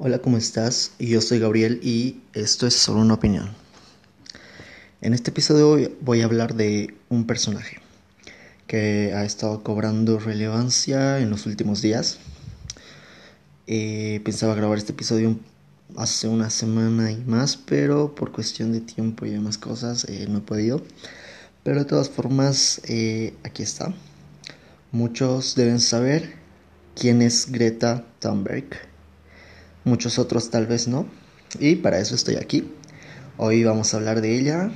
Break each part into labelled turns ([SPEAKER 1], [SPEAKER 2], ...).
[SPEAKER 1] Hola, ¿cómo estás? Yo soy Gabriel y esto es solo una opinión. En este episodio voy a hablar de un personaje que ha estado cobrando relevancia en los últimos días. Eh, pensaba grabar este episodio hace una semana y más, pero por cuestión de tiempo y demás cosas eh, no he podido. Pero de todas formas, eh, aquí está. Muchos deben saber quién es Greta Thunberg muchos otros tal vez no. Y para eso estoy aquí. Hoy vamos a hablar de ella,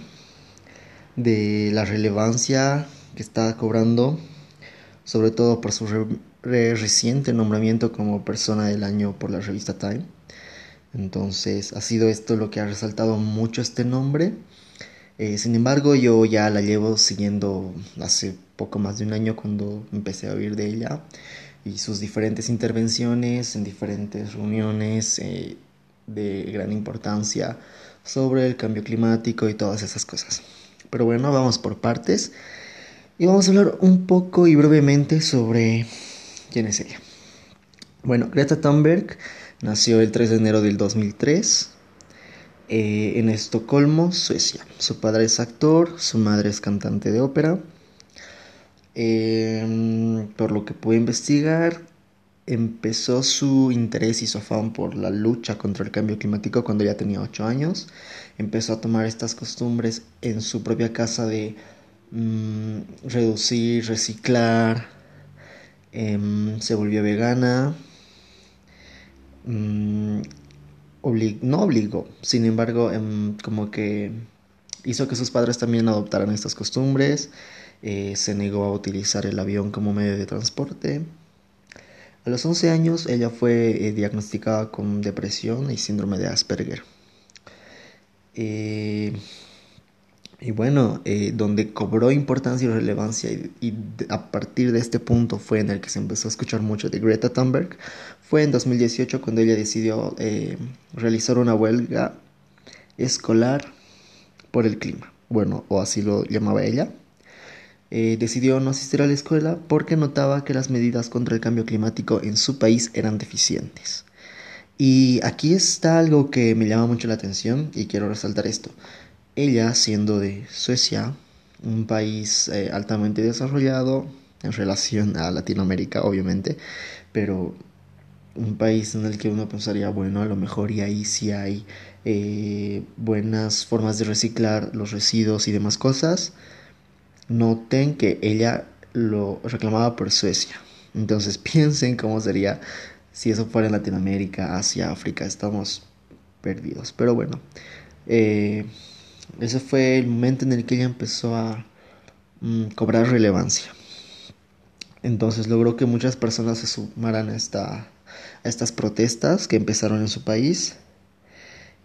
[SPEAKER 1] de la relevancia que está cobrando, sobre todo por su reciente nombramiento como persona del año por la revista Time. Entonces ha sido esto lo que ha resaltado mucho este nombre. Eh, sin embargo, yo ya la llevo siguiendo hace poco más de un año cuando empecé a oír de ella y sus diferentes intervenciones en diferentes reuniones eh, de gran importancia sobre el cambio climático y todas esas cosas. Pero bueno, vamos por partes y vamos a hablar un poco y brevemente sobre quién es ella. Bueno, Greta Thunberg nació el 3 de enero del 2003 eh, en Estocolmo, Suecia. Su padre es actor, su madre es cantante de ópera Em, por lo que pude investigar, empezó su interés y su afán por la lucha contra el cambio climático cuando ya tenía 8 años. Empezó a tomar estas costumbres en su propia casa de mm, reducir, reciclar. Em, se volvió vegana. Mm, no obligó, sin embargo, em, como que hizo que sus padres también adoptaran estas costumbres. Eh, se negó a utilizar el avión como medio de transporte. A los 11 años ella fue eh, diagnosticada con depresión y síndrome de Asperger. Eh, y bueno, donde cobró importancia y relevancia y, a partir de este punto fue en el que se empezó a escuchar mucho de Greta Thunberg, fue en 2018 cuando ella decidió realizar una huelga escolar por el clima. Bueno, o así lo llamaba ella. Eh, decidió no asistir a la escuela porque notaba que las medidas contra el cambio climático en su país eran deficientes. Y aquí está algo que me llama mucho la atención y quiero resaltar esto. Ella, siendo de Suecia, un país eh, altamente desarrollado en relación a Latinoamérica, obviamente, pero un país en el que uno pensaría, bueno, a lo mejor y ahí sí hay eh, buenas formas de reciclar los residuos y demás cosas noten que ella lo reclamaba por Suecia. Entonces piensen cómo sería si eso fuera en Latinoamérica, Asia, África. Estamos perdidos. Pero bueno, eh, ese fue el momento en el que ella empezó a mm, cobrar relevancia. Entonces logró que muchas personas se sumaran a, esta, a estas protestas que empezaron en su país.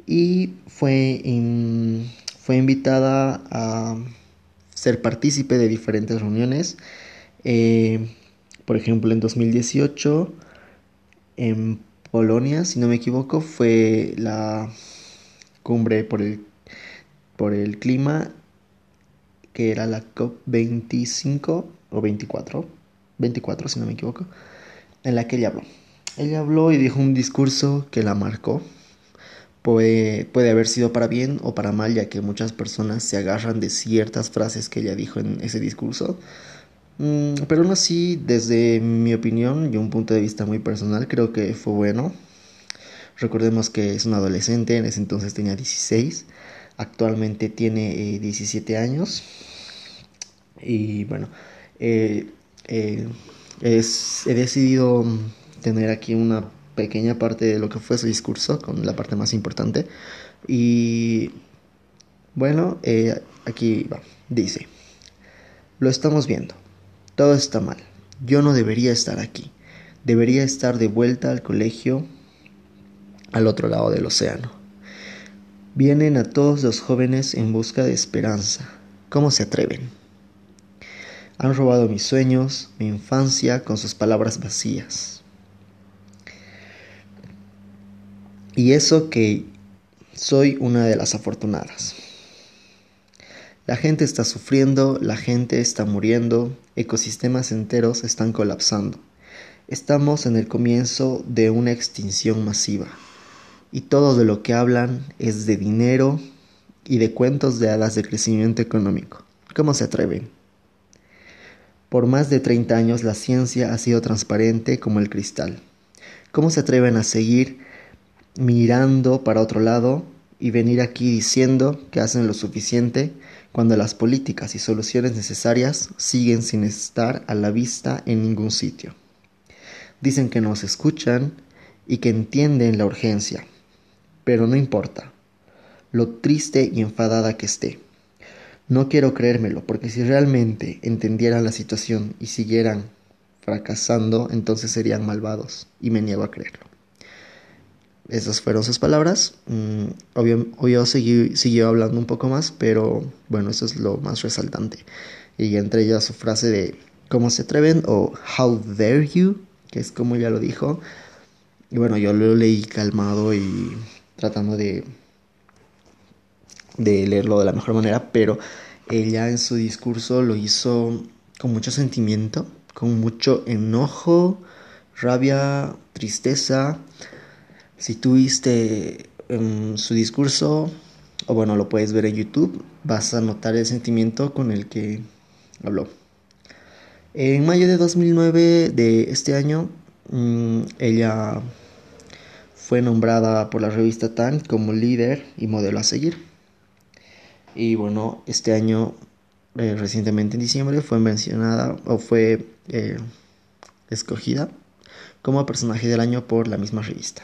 [SPEAKER 1] Y fue, fue invitada a ser partícipe de diferentes reuniones. Eh, por ejemplo, en 2018, en Polonia, si no me equivoco, fue la cumbre por el, por el clima, que era la COP25 o 24, 24 si no me equivoco, en la que ella habló. Ella habló y dijo un discurso que la marcó Puede, haber sido para bien o para mal, ya que muchas personas se agarran de ciertas frases que ella dijo en ese discurso. Mm, pero aún así, desde mi opinión y un punto de vista muy personal, creo que fue bueno. Recordemos que es un adolescente, en ese entonces tenía 16, actualmente tiene 17 eh, años. Y bueno, eh, eh, he decidido tener aquí una pequeña parte de lo que fue su discurso, con la parte más importante. Y bueno, eh, aquí va, dice, lo estamos viendo, todo está mal, yo no debería estar aquí, debería estar de vuelta al colegio al otro lado del océano. Vienen a todos los jóvenes en busca de esperanza. ¿Cómo se atreven? Han robado mis sueños, mi infancia con sus palabras vacías. Y eso que soy una de las afortunadas. La gente está sufriendo, la gente está muriendo, ecosistemas enteros están colapsando. Estamos en el comienzo de una extinción masiva. y todo de lo que hablan es de dinero y de cuentos de hadas de crecimiento económico. ¿Cómo se atreven? Por más de 30 años la ciencia ha sido transparente como el cristal. ¿Cómo se atreven a seguir mirando para otro lado y venir aquí diciendo que hacen lo suficiente cuando las políticas y soluciones necesarias siguen sin estar a la vista en ningún sitio? Dicen que nos escuchan y que entienden la urgencia, pero no importa lo triste y enfadada que esté. No quiero creérmelo, porque si realmente entendieran la situación y siguieran fracasando, entonces serían malvados, y me niego a creerlo. Esas fueron sus palabras. Mm, obvio, obvio siguió hablando un poco más, pero bueno, eso es lo más resaltante. Y entre ellas su frase de ¿Cómo se atreven? o How dare you, que es como ya lo dijo. Y bueno, yo lo leí calmado y tratando de de leerlo de la mejor manera, pero ella en su discurso lo hizo con mucho sentimiento, con mucho enojo, rabia, tristeza. Si tuviste en su discurso, o bueno, lo puedes ver en YouTube, vas a notar el sentimiento con el que habló. En mayo de 2009 de este año, mm, ella fue nombrada por la revista Time como líder y modelo a seguir. Y bueno, este año, eh, recientemente en diciembre, fue mencionada o fue eh, escogida como personaje del año por la misma revista.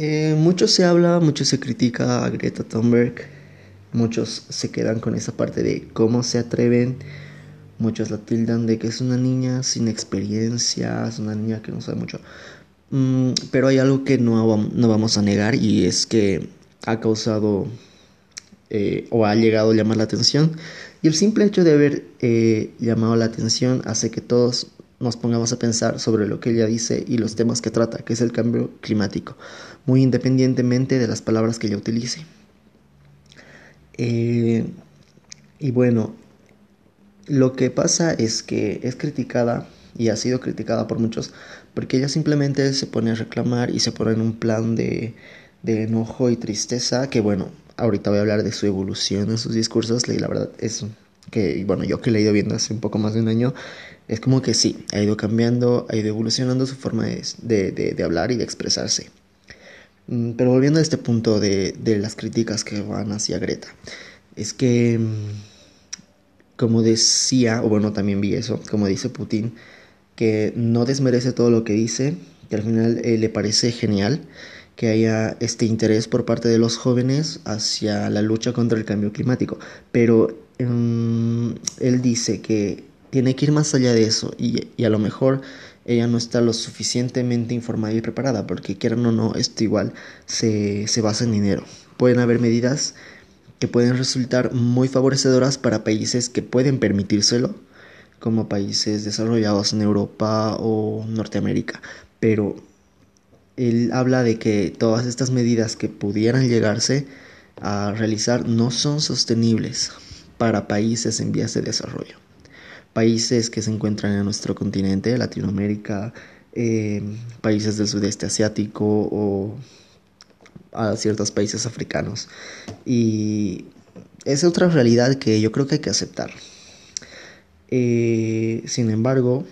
[SPEAKER 1] Eh, mucho se habla, mucho se critica a Greta Thunberg, muchos se quedan con esa parte de cómo se atreven, muchos la tildan de que es una niña sin experiencia, es una niña que no sabe mucho. Mm, pero hay algo que no, vamos a negar y es que ha causado eh, o ha llegado a llamar la atención. Y el simple hecho de haber eh, llamado la atención hace que todos nos pongamos a pensar sobre lo que ella dice y los temas que trata, que es el cambio climático, muy independientemente de las palabras que ella utilice. Eh, y bueno, lo que pasa es que es criticada y ha sido criticada por muchos porque ella simplemente se pone a reclamar y se pone en un plan de, de enojo y tristeza que bueno, ahorita voy a hablar de su evolución en sus discursos, y la verdad es que, bueno, yo que le he ido viendo hace un poco más de un año, es como que sí, ha ido cambiando, ha ido evolucionando su forma de, de, hablar y de expresarse. Mm, pero volviendo a este punto de, de las críticas que van hacia Greta, es que, mm, como decía, o bueno, también vi eso, como dice Putin, que no desmerece todo lo que dice, que al final eh, le parece genial, que haya este interés por parte de los jóvenes hacia la lucha contra el cambio climático. Pero em, él dice que tiene que ir más allá de eso y, a lo mejor ella no está lo suficientemente informada y preparada porque quieran o no, esto igual se, se basa en dinero. Pueden haber medidas que pueden resultar muy favorecedoras para países que pueden permitírselo, como países desarrollados en Europa o Norteamérica, pero él habla de que todas estas medidas que pudieran llegarse a realizar no son sostenibles para países en vías de desarrollo. Países que se encuentran en nuestro continente, Latinoamérica, eh, países del sudeste asiático o a ciertos países africanos. Y es otra realidad que yo creo que hay que aceptar. Eh, sin embargo,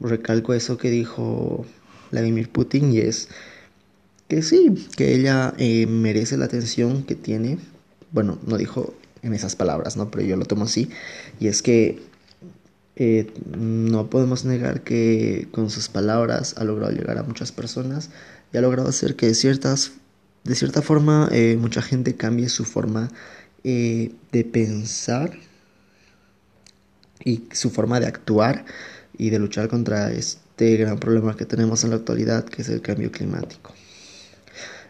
[SPEAKER 1] recalco eso que dijo Vladimir Putin y es que sí, que ella eh, merece la atención que tiene. Bueno, no dijo en esas palabras, ¿no? Pero yo lo tomo así. Y es que eh, no podemos negar que con sus palabras ha logrado llegar a muchas personas y ha logrado hacer que de, ciertas, de cierta forma eh, mucha gente cambie su forma de pensar y su forma de actuar y de luchar contra este gran problema que tenemos en la actualidad, que es el cambio climático.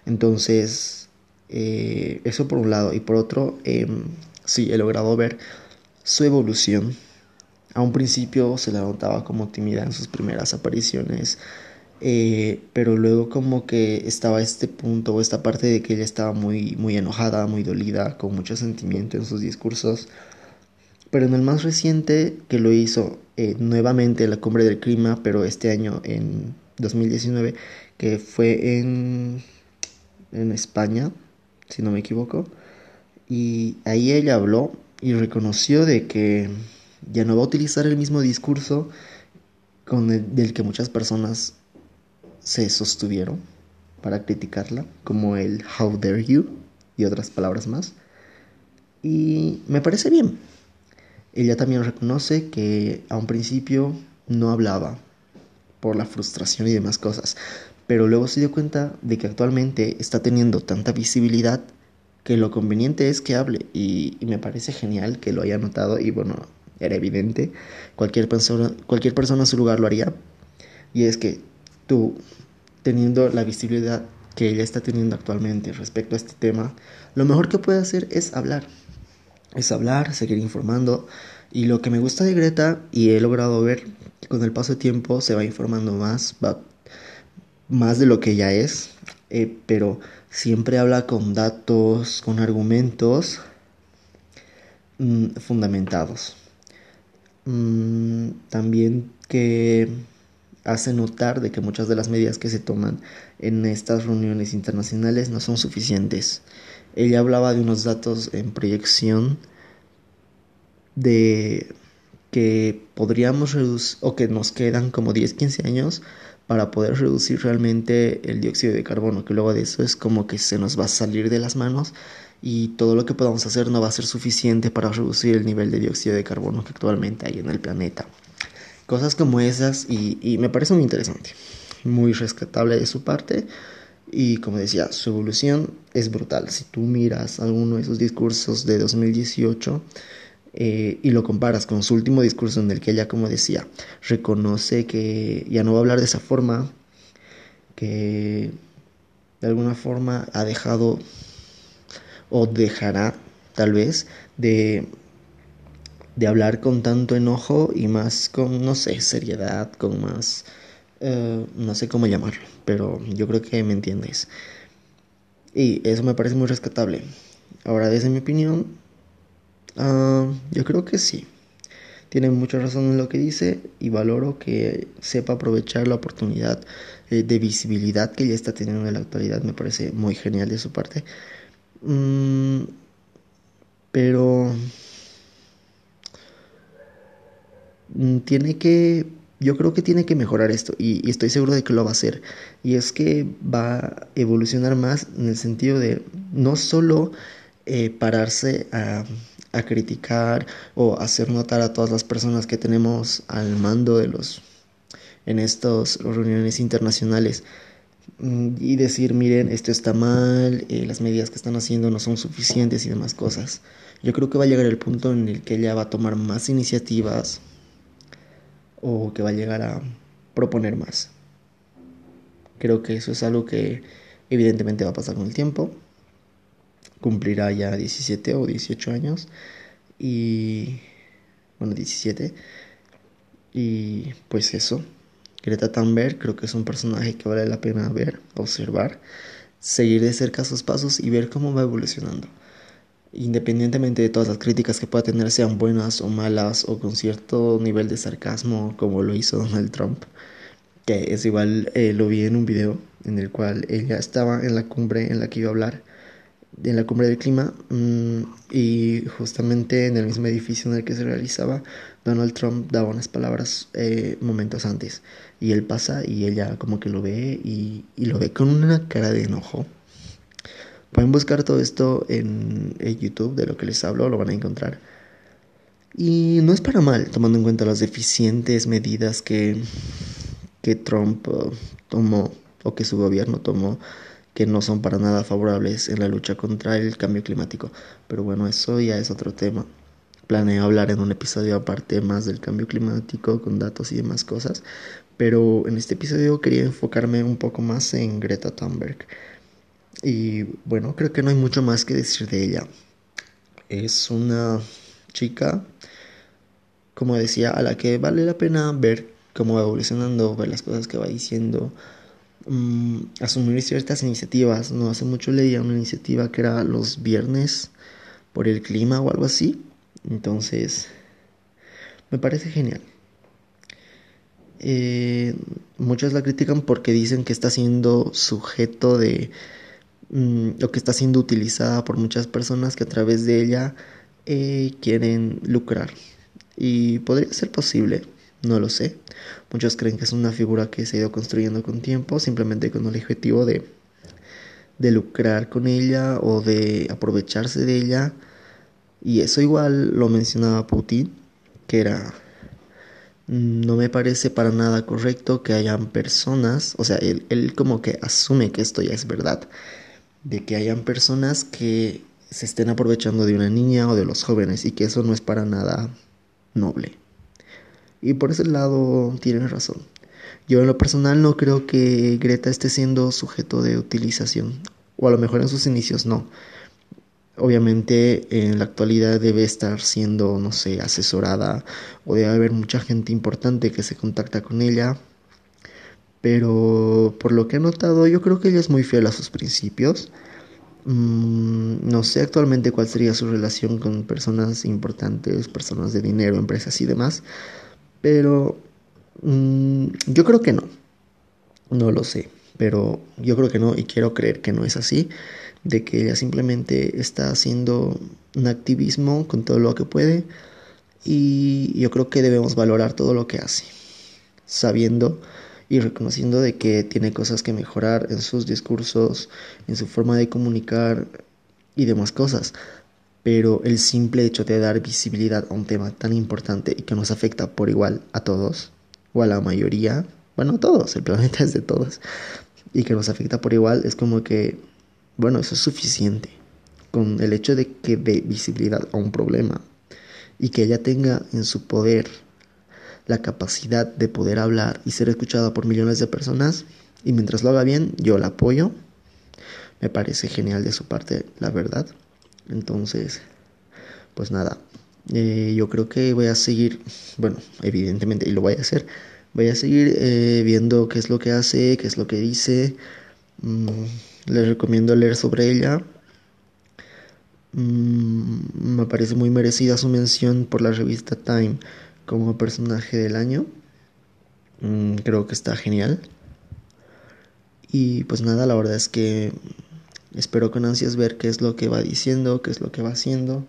[SPEAKER 1] Entonces, eh, eso por un lado. Y por otro, em, sí, he logrado ver su evolución. A un principio se la notaba como tímida en sus primeras apariciones, eh, pero luego como que estaba este punto o esta parte de que ella estaba muy, muy enojada, muy dolida, con mucho sentimiento en sus discursos. Pero en el más reciente, que lo hizo eh, nuevamente la cumbre del clima, pero este año en 2019, que fue en, en España, si no me equivoco. Y ahí ella habló y reconoció de que ya no va a utilizar el mismo discurso con el, del que muchas personas se sostuvieron para criticarla, como el How dare you y otras palabras más. Y me parece bien. Ella también reconoce que a un principio no hablaba por la frustración y demás cosas, pero luego se dio cuenta de que actualmente está teniendo tanta visibilidad que lo conveniente es que hable y, me parece genial que lo haya notado y bueno, era evidente, cualquier persona, cualquier persona en su lugar lo haría y es que tú teniendo la visibilidad que ella está teniendo actualmente respecto a este tema, lo mejor que puede hacer es hablar. Es hablar, seguir informando. Y lo que me gusta de Greta, y he logrado ver que con el paso de tiempo se va informando más, va más de lo que ya es, eh, pero siempre habla con datos, con argumentos mm, fundamentados. Mm, también que hace notar de que muchas de las medidas que se toman en estas reuniones internacionales no son suficientes. Ella hablaba de unos datos en proyección de que podríamos reducir o que nos quedan como 10, 15 años para poder reducir realmente el dióxido de carbono, que luego de eso es como que se nos va a salir de las manos y todo lo que podamos hacer no va a ser suficiente para reducir el nivel de dióxido de carbono que actualmente hay en el planeta. Cosas como esas y, me parece muy interesante, muy rescatable de su parte. Y como decía, su evolución es brutal. Si tú miras alguno de esos discursos de 2018 eh, y lo comparas con su último discurso en el que ella, como decía, reconoce que ya no va a hablar de esa forma, que de alguna forma ha dejado o dejará tal vez de de hablar con tanto enojo y más con, no sé, seriedad, con más, eh, no sé cómo llamarlo, pero yo creo que me entiendes. Y eso me parece muy rescatable. Ahora, desde mi opinión, ah, yo creo que sí. Tiene mucha razón en lo que dice y valoro que sepa aprovechar la oportunidad eh, de visibilidad que ya está teniendo en la actualidad. Me parece muy genial de su parte. Mm, pero Mm, tiene que, yo creo que tiene que mejorar esto y, estoy seguro de que lo va a hacer. Y es que va a evolucionar más en el sentido de no solo eh, pararse a, a criticar o hacer notar a todas las personas que tenemos al mando de los en estas reuniones internacionales y decir miren esto está mal eh, las medidas que están haciendo no son suficientes y demás cosas yo creo que va a llegar el punto en el que ella va a tomar más iniciativas o que va a llegar a proponer más. Creo que eso es algo que evidentemente va a pasar con el tiempo. Cumplirá ya 17 o 18 años y bueno, 17 y pues eso. Greta Thunberg creo que es un personaje que vale la pena ver, observar, seguir de cerca sus pasos y ver cómo va evolucionando. Independientemente de todas las críticas que pueda tener, sean buenas o malas o con cierto nivel de sarcasmo como lo hizo Donald Trump, que es igual, eh, lo vi en un video en el cual ella estaba en la cumbre en la que iba a hablar, en la cumbre del clima, mm, y justamente en el mismo edificio en el que se realizaba, Donald Trump daba unas palabras eh, momentos antes, y él pasa y ella como que lo ve y, y lo ve con una cara de enojo Pueden buscar todo esto en, YouTube, de lo que les hablo, lo van a encontrar. Y no es para mal, tomando en cuenta las deficientes medidas que, que Trump uh, tomó o que su gobierno tomó, que no son para nada favorables en la lucha contra el cambio climático. Pero bueno, eso ya es otro tema. Planeo hablar en un episodio aparte más del cambio climático, con datos y demás cosas. Pero en este episodio quería enfocarme un poco más en Greta Thunberg. Y bueno, creo que no hay mucho más que decir de ella. Es una chica, como decía, a la que vale la pena ver cómo va evolucionando, ver las cosas que va diciendo, mm, asumir ciertas iniciativas. No hace mucho leía una iniciativa que era los viernes por el clima o algo así. Entonces, me parece genial. eh, muchos la critican porque dicen que está siendo sujeto de mm, o que está siendo utilizada por muchas personas que a través de ella eh, quieren lucrar y podría ser posible no lo sé muchos creen que es una figura que se ha ido construyendo con tiempo simplemente con el objetivo de de lucrar con ella o de aprovecharse de ella y eso igual lo mencionaba Putin que era no me parece para nada correcto que hayan personas, o sea, él, él, como que asume que esto ya es verdad, de que hayan personas que se estén aprovechando de una niña o de los jóvenes y que eso no es para nada noble. Y por ese lado tienen razón. Yo en lo personal no creo que Greta esté siendo sujeto de utilización, o a lo mejor en sus inicios no obviamente en la actualidad debe estar siendo, no sé, asesorada o debe haber mucha gente importante que se contacta con ella. Pero por lo que he notado, yo creo que ella es muy fiel a sus principios. Mm, no sé actualmente cuál sería su relación con personas importantes, personas de dinero, empresas y demás. Pero mm, yo creo que no. No lo sé. Pero yo creo que no y quiero creer que no es así de que ella simplemente está haciendo un activismo con todo lo que puede y yo creo que debemos valorar todo lo que hace, sabiendo y reconociendo de que tiene cosas que mejorar en sus discursos, en su forma de comunicar y demás cosas. Pero el simple hecho de dar visibilidad a un tema tan importante y que nos afecta por igual a todos, o a la mayoría, bueno, a todos, el planeta es de todos, y que nos afecta por igual, es como que bueno, eso es suficiente. Con el hecho de que dé visibilidad a un problema y que ella tenga en su poder la capacidad de poder hablar y ser escuchada por millones de personas, y mientras lo haga bien, yo la apoyo. Me parece genial de su parte, la verdad. Entonces, pues nada, eh, yo creo que voy a seguir, bueno, evidentemente, y lo voy a hacer, voy a seguir eh, viendo qué es lo que hace, qué es lo que dice. Mm, les recomiendo leer sobre ella. Mm, me parece muy merecida su mención por la revista Time como personaje del año. Mm, creo que está genial. Y pues nada, la verdad es que espero con ansias ver qué es lo que va diciendo, qué es lo que va haciendo.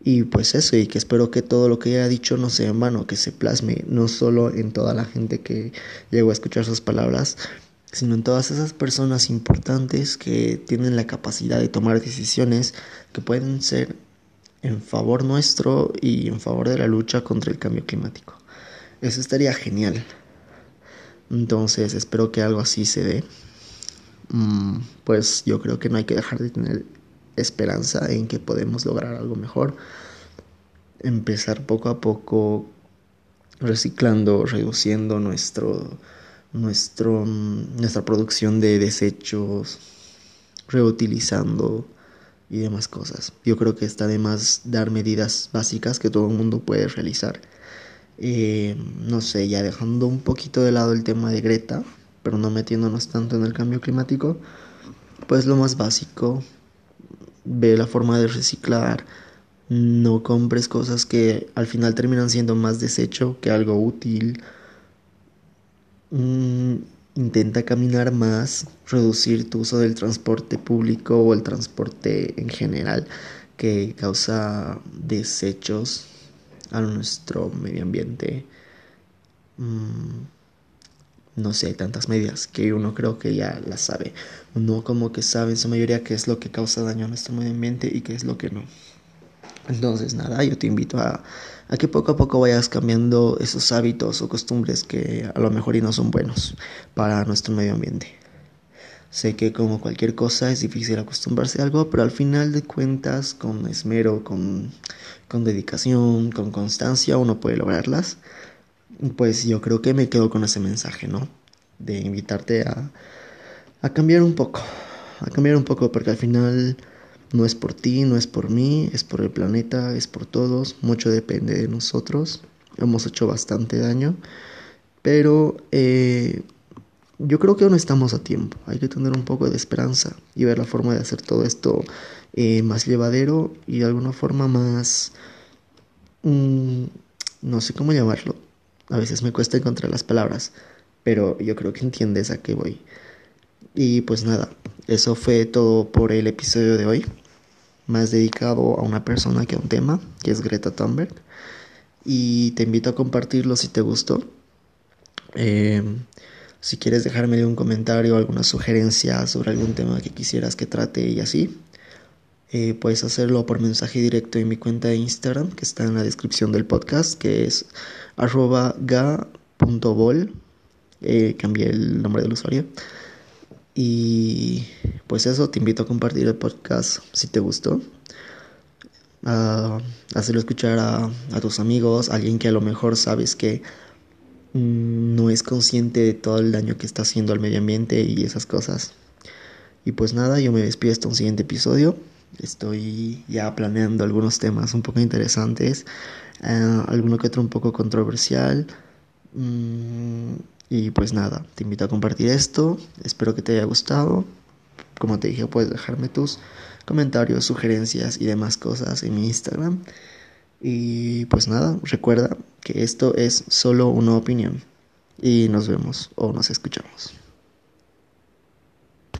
[SPEAKER 1] Y pues eso, y que espero que todo lo que ella ha dicho no sea en vano, que se plasme no solo en toda la gente que llegó a escuchar sus palabras, sino en todas esas personas importantes que tienen la capacidad de tomar decisiones que pueden ser en favor nuestro y en favor de la lucha contra el cambio climático. Eso estaría genial. Entonces espero que algo así se dé. Mm, pues yo creo que no hay que dejar de tener esperanza en que podemos lograr algo mejor. Empezar poco a poco reciclando, reduciendo nuestro nuestro, nuestra producción de desechos, reutilizando y demás cosas. Yo creo que está de más dar medidas básicas que todo el mundo puede realizar. Eh, no sé, ya dejando un poquito de lado el tema de Greta, pero no metiéndonos tanto en el cambio climático, pues lo más básico, ve la forma de reciclar, no compres cosas que al final terminan siendo más desecho que algo útil Mm, intenta caminar más, reducir tu uso del transporte público o el transporte en general que causa desechos a nuestro medio ambiente. Mm, no sé, tantas medidas que uno creo que ya las sabe. Uno como que sabe en su mayoría qué es lo que causa daño a nuestro medio ambiente y qué es lo que no. Entonces, nada, yo te invito a, que poco a poco vayas cambiando esos hábitos o costumbres que a lo mejor y no son buenos para nuestro medio ambiente. Sé que como cualquier cosa es difícil acostumbrarse a algo, pero al final de cuentas, con esmero, con, con dedicación, con constancia, uno puede lograrlas. Pues yo creo que me quedo con ese mensaje, ¿no? De invitarte a, a cambiar un poco, a cambiar un poco, porque al final no es por ti, no es por mí, es por el planeta, es por todos, mucho depende de nosotros. Hemos hecho bastante daño, pero eh, yo creo que aún estamos a tiempo. Hay que tener un poco de esperanza y ver la forma de hacer todo esto eh, más llevadero y de alguna forma más... Mm, no sé cómo llamarlo. A veces me cuesta encontrar las palabras, pero yo creo que entiendes a qué voy. Y pues nada, eso fue todo por el episodio de hoy, más dedicado a una persona que a un tema, que es Greta Thunberg. Y te invito a compartirlo si te gustó. Eh, si quieres dejarme un comentario alguna sugerencia sobre algún tema que quisieras que trate y así, eh, puedes hacerlo por mensaje directo en mi cuenta de Instagram, que está en la descripción del podcast, que es arroba ga.bol. Eh, cambié el nombre del usuario. Y pues eso, te invito a compartir el podcast si te gustó. A hacerlo escuchar a, tus amigos, alguien que a lo mejor sabes que Mm, no es consciente de todo el daño que está haciendo al medio ambiente y esas cosas. Y pues nada, yo me despido hasta un siguiente episodio. Estoy ya planeando algunos temas un poco interesantes, uh, alguno que otro un poco controversial. Mm, y pues nada, te invito a compartir esto. Espero que te haya gustado. Como te dije, puedes dejarme tus comentarios, sugerencias y demás cosas en mi Instagram. Y pues nada, recuerda que esto es solo una opinión. Y nos vemos o nos escuchamos.